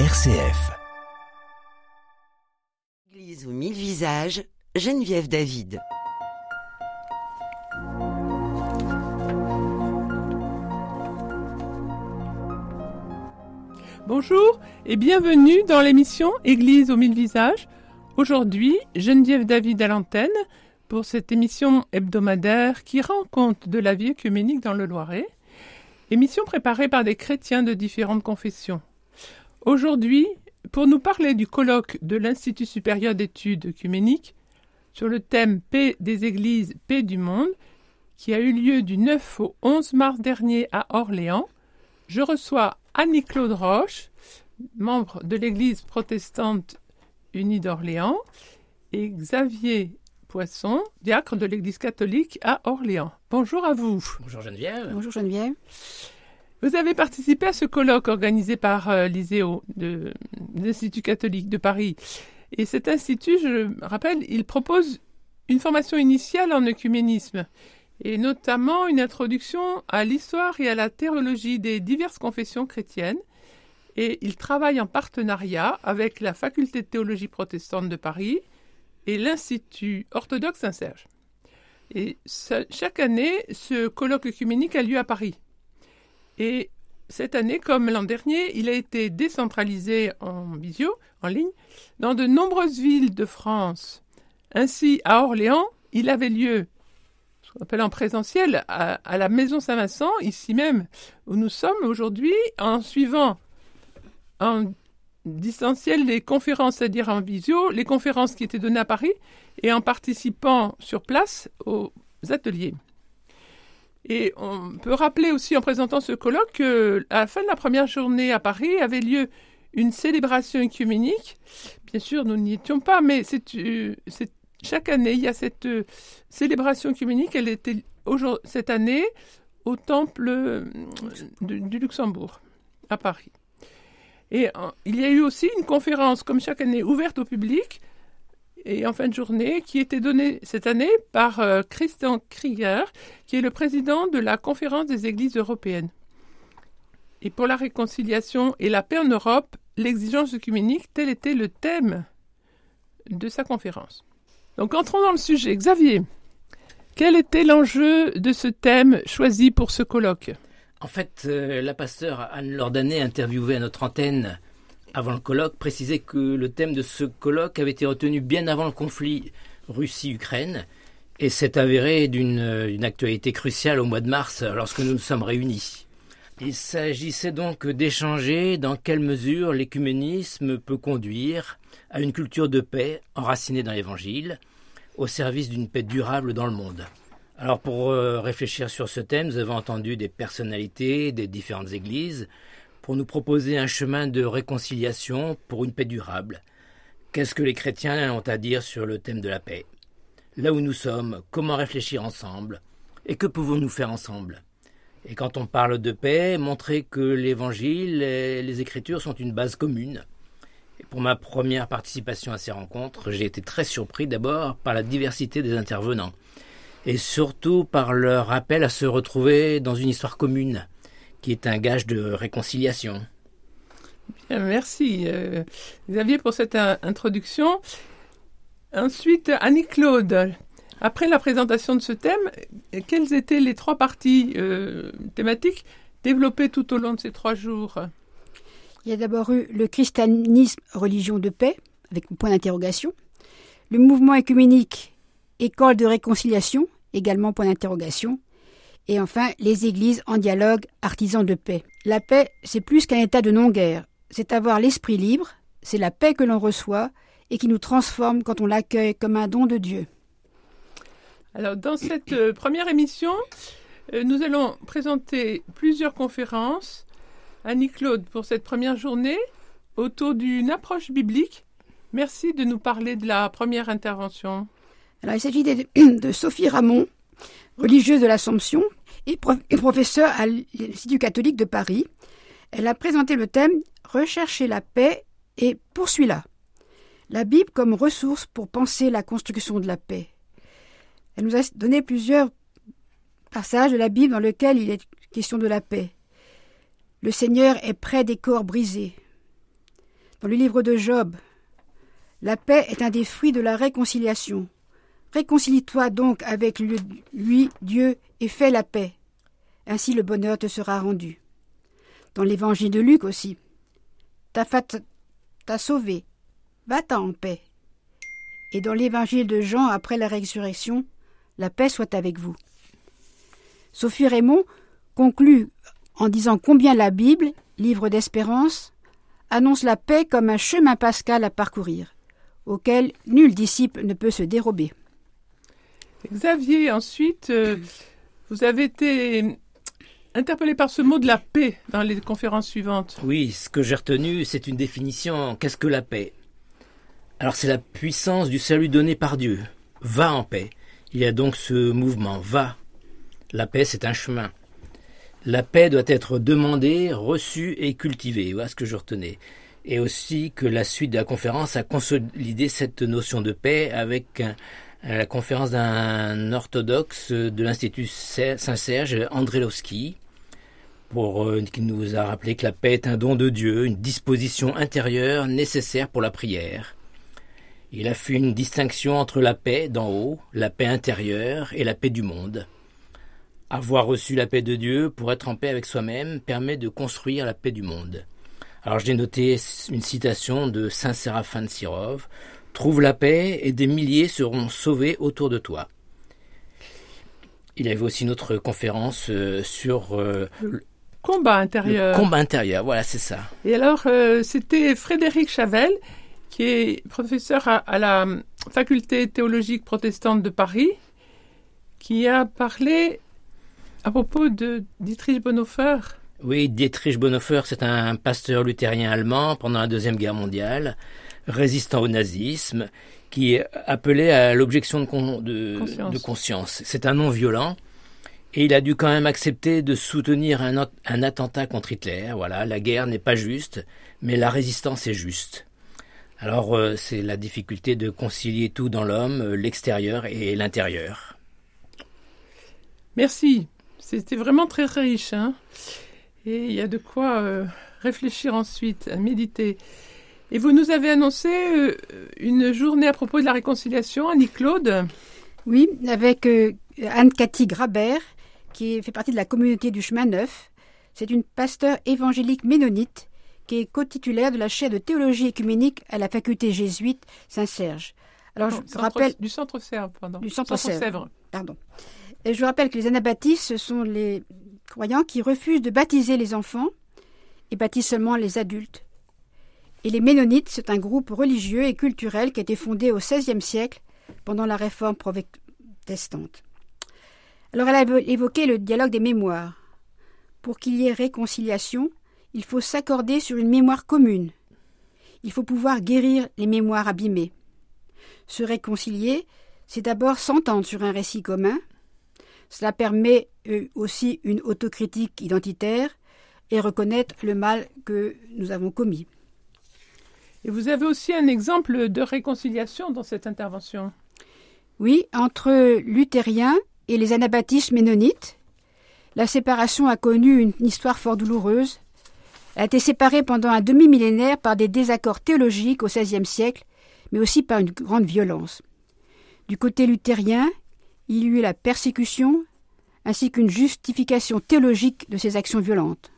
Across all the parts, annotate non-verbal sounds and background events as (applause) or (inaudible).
RCF. Église aux mille visages, Geneviève David. Bonjour et bienvenue dans l'émission Église aux mille visages. Aujourd'hui, Geneviève David à l'antenne pour cette émission hebdomadaire qui rend compte de la vie œcuménique dans le Loiret. Émission préparée par des chrétiens de différentes confessions. Aujourd'hui, pour nous parler du colloque de l'Institut supérieur d'études œcuméniques sur le thème Paix des Églises, Paix du monde, qui a eu lieu du 9 au 11 mars dernier à Orléans, je reçois Annie-Claude Roche, membre de l'Église protestante unie d'Orléans, et Xavier Poisson, diacre de l'Église catholique à Orléans. Bonjour à vous. Bonjour Geneviève. Bonjour Geneviève. Vous avez participé à ce colloque organisé par euh, l'ISEO, l'Institut catholique de Paris. Et cet institut, je rappelle, il propose une formation initiale en œcuménisme et notamment une introduction à l'histoire et à la théologie des diverses confessions chrétiennes. Et il travaille en partenariat avec la faculté de théologie protestante de Paris et l'Institut orthodoxe Saint-Serge. Et chaque année, ce colloque œcuménique a lieu à Paris. Et cette année, comme l'an dernier, il a été décentralisé en visio, en ligne, dans de nombreuses villes de France. Ainsi, à Orléans, il avait lieu ce qu'on appelle en présentiel, à, la Maison Saint-Vincent, ici même où nous sommes aujourd'hui, en suivant en distanciel les conférences, c'est-à-dire en visio, les conférences qui étaient données à Paris, et en participant sur place aux ateliers. Et on peut rappeler aussi en présentant ce colloque que à la fin de la première journée à Paris avait lieu une célébration œcuménique. Bien sûr, nous n'y étions pas, mais euh, chaque année, il y a cette euh, célébration œcuménique. Elle était cette année au temple euh, du, du Luxembourg, à Paris. Et il y a eu aussi une conférence, comme chaque année, ouverte au public et en fin de journée, qui était donnée cette année par euh, Christian Krieger, qui est le président de la conférence des églises européennes. Et pour la réconciliation et la paix en Europe, l'exigence œcuménique, tel était le thème de sa conférence. Donc entrons dans le sujet. Xavier, quel était l'enjeu de ce thème choisi pour ce colloque? En fait, euh, la pasteur Anne Lordanet, interviewée à notre antenne avant le colloque, précisait que le thème de ce colloque avait été retenu bien avant le conflit Russie-Ukraine et s'est avéré d'une euh, actualité cruciale au mois de mars euh, lorsque nous nous sommes réunis. Il s'agissait donc d'échanger dans quelle mesure l'écuménisme peut conduire à une culture de paix enracinée dans l'Évangile, au service d'une paix durable dans le monde. Alors pour euh, réfléchir sur ce thème, nous avons entendu des personnalités des différentes églises pour nous proposer un chemin de réconciliation pour une paix durable. Qu'est-ce que les chrétiens ont à dire sur le thème de la paix? Là où nous sommes, comment réfléchir ensemble? Et que pouvons-nous faire ensemble? Et quand on parle de paix, montrer que l'Évangile et les Écritures sont une base commune. Et pour ma première participation à ces rencontres, j'ai été très surpris d'abord par la diversité des intervenants. Et surtout par leur appel à se retrouver dans une histoire commune, qui est un gage de réconciliation. Bien, Merci euh, Xavier pour cette euh, introduction. Ensuite, Annie-Claude, après la présentation de ce thème, quelles étaient les trois parties euh, thématiques développées tout au long de ces trois jours? Il y a d'abord eu le christianisme, religion de paix, avec un point d'interrogation. Le mouvement écuménique, école de réconciliation, également point d'interrogation. Et enfin, les églises en dialogue, artisans de paix. La paix, c'est plus qu'un état de non-guerre. C'est avoir l'esprit libre, c'est la paix que l'on reçoit et qui nous transforme quand on l'accueille comme un don de Dieu. Alors, dans cette euh, première émission, euh, nous allons présenter plusieurs conférences. Annie-Claude, pour cette première journée, autour d'une approche biblique. Merci de nous parler de la première intervention. Alors, il s'agit de, (clears throat) de Sophie Ramon, religieuse de l'Assomption et, prof- et professeure à l'Institut catholique de Paris. Elle a présenté le thème Rechercher la paix et poursuis-la. La Bible comme ressource pour penser la construction de la paix. Elle nous a donné plusieurs passages de la Bible dans lesquels il est question de la paix. Le Seigneur est près des corps brisés. Dans le livre de Job, la paix est un des fruits de la réconciliation. Réconcilie-toi donc avec lui, Dieu, et fais la paix. Ainsi le bonheur te sera rendu. Dans l'évangile de Luc aussi. Ta fête t'a sauvé. Va-t'en en paix. Et dans l'évangile de Jean après la résurrection, la paix soit avec vous. Sophie Raymond conclut en disant combien la Bible, livre d'espérance, annonce la paix comme un chemin pascal à parcourir, auquel nul disciple ne peut se dérober. Xavier, ensuite, euh, vous avez été interpellé par ce mot de la paix dans les conférences suivantes. Oui, ce que j'ai retenu, c'est une définition. Qu'est-ce que la paix? Alors c'est la puissance du salut donné par Dieu. Va en paix. Il y a donc ce mouvement, va. La paix, c'est un chemin. La paix doit être demandée, reçue et cultivée. Voilà ce que je retenais. Et aussi que la suite de la conférence a consolidé cette notion de paix avec la conférence d'un orthodoxe de l'Institut Saint-Serge, André Lowski, pour, euh, qui nous a rappelé que la paix est un don de Dieu, une disposition intérieure nécessaire pour la prière. Il a fait une distinction entre la paix d'en haut, la paix intérieure et la paix du monde. Avoir reçu la paix de Dieu pour être en paix avec soi-même permet de construire la paix du monde. Alors j'ai noté une citation de Saint Séraphin de Sirov Trouve la paix et des milliers seront sauvés autour de toi. Il y avait aussi une autre conférence euh, sur euh, le combat intérieur. Le combat intérieur, voilà, c'est ça. Et alors, euh, c'était Frédéric Chavel, qui est professeur à, à, la faculté théologique protestante de Paris, qui a parlé à propos de Dietrich Bonhoeffer. Oui, Dietrich Bonhoeffer, c'est un pasteur luthérien allemand pendant la Deuxième Guerre mondiale résistant au nazisme, qui appelait à l'objection de, de, conscience. C'est un non violent. Et il a dû quand même accepter de soutenir un, un attentat contre Hitler. Voilà, la guerre n'est pas juste, mais la résistance est juste. Alors euh, c'est la difficulté de concilier tout dans l'homme, euh, l'extérieur et l'intérieur. Merci. C'était vraiment très riche. Hein et il y a de quoi euh, réfléchir ensuite, à méditer. Et vous nous avez annoncé euh, une journée à propos de la réconciliation, Annie-Claude Oui, avec euh, Anne-Cathy Grabert, qui fait partie de la communauté du Chemin Neuf. C'est une pasteur évangélique ménonite qui est co-titulaire de la chaire de théologie écuménique à la faculté jésuite Saint-Serge. Alors, je centre, rappelle. Du centre Sèvres, pardon. Du centre, Sèvres. Pardon. Et je rappelle que les anabaptistes, ce sont les croyants qui refusent de baptiser les enfants et baptisent seulement les adultes. Et les Ménonites, c'est un groupe religieux et culturel qui a été fondé au XVIe siècle pendant la réforme protestante. Alors elle a évoqué le dialogue des mémoires. Pour qu'il y ait réconciliation, il faut s'accorder sur une mémoire commune. Il faut pouvoir guérir les mémoires abîmées. Se réconcilier, c'est d'abord s'entendre sur un récit commun. Cela permet aussi une autocritique identitaire et reconnaître le mal que nous avons commis. Et vous avez aussi un exemple de réconciliation dans cette intervention. Oui, entre luthériens et les anabaptistes ménonites. La séparation a connu une histoire fort douloureuse. Elle a été séparée pendant un demi-millénaire par des désaccords théologiques au XVIe siècle, mais aussi par une grande violence. Du côté luthérien, il y eut la persécution, ainsi qu'une justification théologique de ces actions violentes.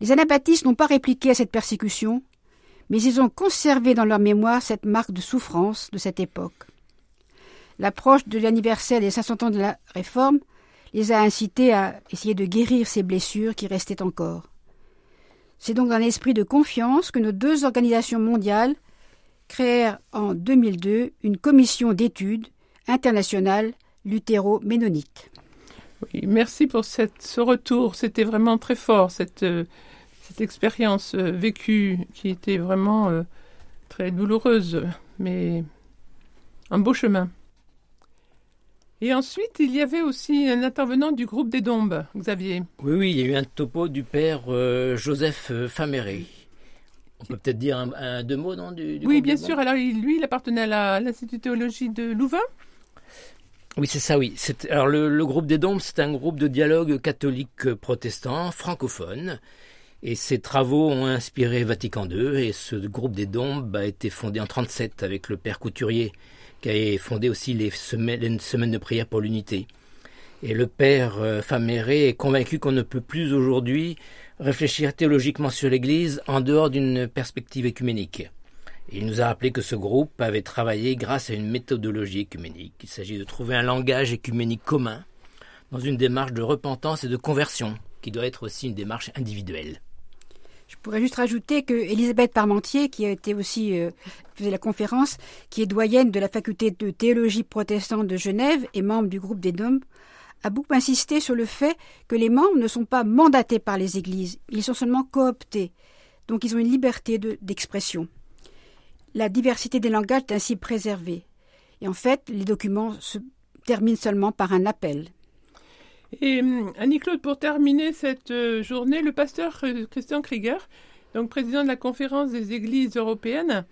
Les anabaptistes n'ont pas répliqué à cette persécution, mais ils ont conservé dans leur mémoire cette marque de souffrance de cette époque. L'approche de l'anniversaire des 500 ans de la Réforme les a incités à essayer de guérir ces blessures qui restaient encore. C'est donc dans un esprit de confiance que nos deux organisations mondiales créèrent en 2002 une commission d'études internationale luthéro-ménonite. Merci pour ce retour. C'était vraiment très fort, cette, euh, cette expérience euh, vécue qui était vraiment euh, très douloureuse, mais un beau chemin. Et ensuite, il y avait aussi un intervenant du groupe des Dombes, Xavier. Oui, oui, il y a eu un topo du père euh, Joseph Faméré. On peut peut-être dire un, deux mots, non du, Oui, bien sûr. Alors, lui, il appartenait à l'Institut théologie de Louvain. Oui, c'est ça, oui. Alors, le, le, groupe des Dombes, c'est un groupe de dialogue catholique protestant francophone Et ces travaux ont inspiré Vatican II et ce groupe des Dombes a été fondé en 37 avec le père Couturier qui a fondé aussi les semaines, de prière pour l'unité. Et le père euh, Faméré est convaincu qu'on ne peut plus aujourd'hui réfléchir théologiquement sur l'Église en dehors d'une perspective écuménique. Il nous a rappelé que ce groupe avait travaillé grâce à une méthodologie écuménique. Il s'agit de trouver un langage écuménique commun dans une démarche de repentance et de conversion, qui doit être aussi une démarche individuelle. Je pourrais juste rajouter que Elisabeth Parmentier, qui a été aussi euh, faisait la conférence, qui est doyenne de la faculté de théologie protestante de Genève et membre du groupe des Dômes, a beaucoup insisté sur le fait que les membres ne sont pas mandatés par les églises, ils sont seulement cooptés, donc ils ont une liberté d'expression. la diversité des langages est ainsi préservée. Et en fait, les documents se terminent seulement par un appel. Et hum, Annie-Claude, pour terminer cette euh, journée, le pasteur Christian Krieger, donc président de la conférence des églises européennes,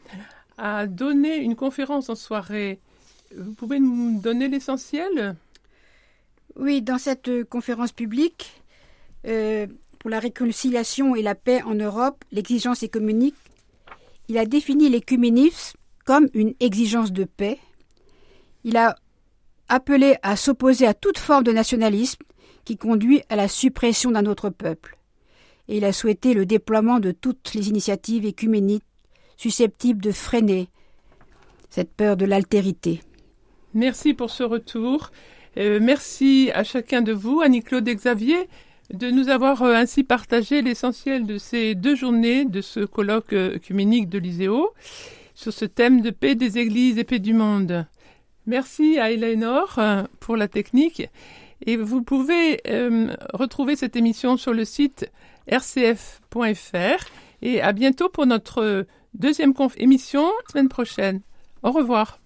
a donné une conférence en soirée. Vous pouvez nous donner l'essentiel? Oui, dans cette conférence publique euh, pour la réconciliation et la paix en Europe, l'exigence écuménique, il a défini l'écuménisme comme une exigence de paix. Il a appelé à s'opposer à toute forme de nationalisme qui conduit à la suppression d'un autre peuple. Et il a souhaité le déploiement de toutes les initiatives écuméniques susceptibles de freiner cette peur de l'altérité. Merci pour ce retour. Euh, merci à chacun de vous, Annie-Claude et Xavier, de nous avoir euh, ainsi partagé l'essentiel de ces deux journées de ce colloque œcuménique de l'ISEO sur ce thème de paix des églises et paix du monde. Merci à Eleanor euh, pour la technique et vous pouvez euh, retrouver cette émission sur le site rcf.fr et à bientôt pour notre deuxième émission semaine prochaine. Au revoir.